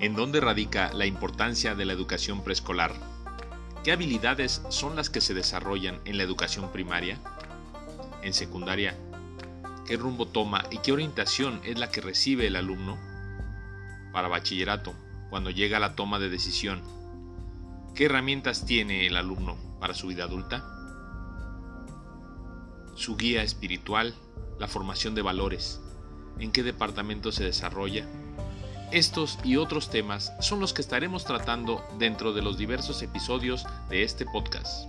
¿En dónde radica la importancia de la educación preescolar? ¿Qué habilidades son las que se desarrollan en la educación primaria? En secundaria, ¿qué rumbo toma y qué orientación es la que recibe el alumno? Para bachillerato, cuando llega la toma de decisión, ¿qué herramientas tiene el alumno para su vida adulta? Su guía espiritual, la formación de valores, en qué departamento se desarrolla, estos y otros temas son los que estaremos tratando dentro de los diversos episodios de este podcast.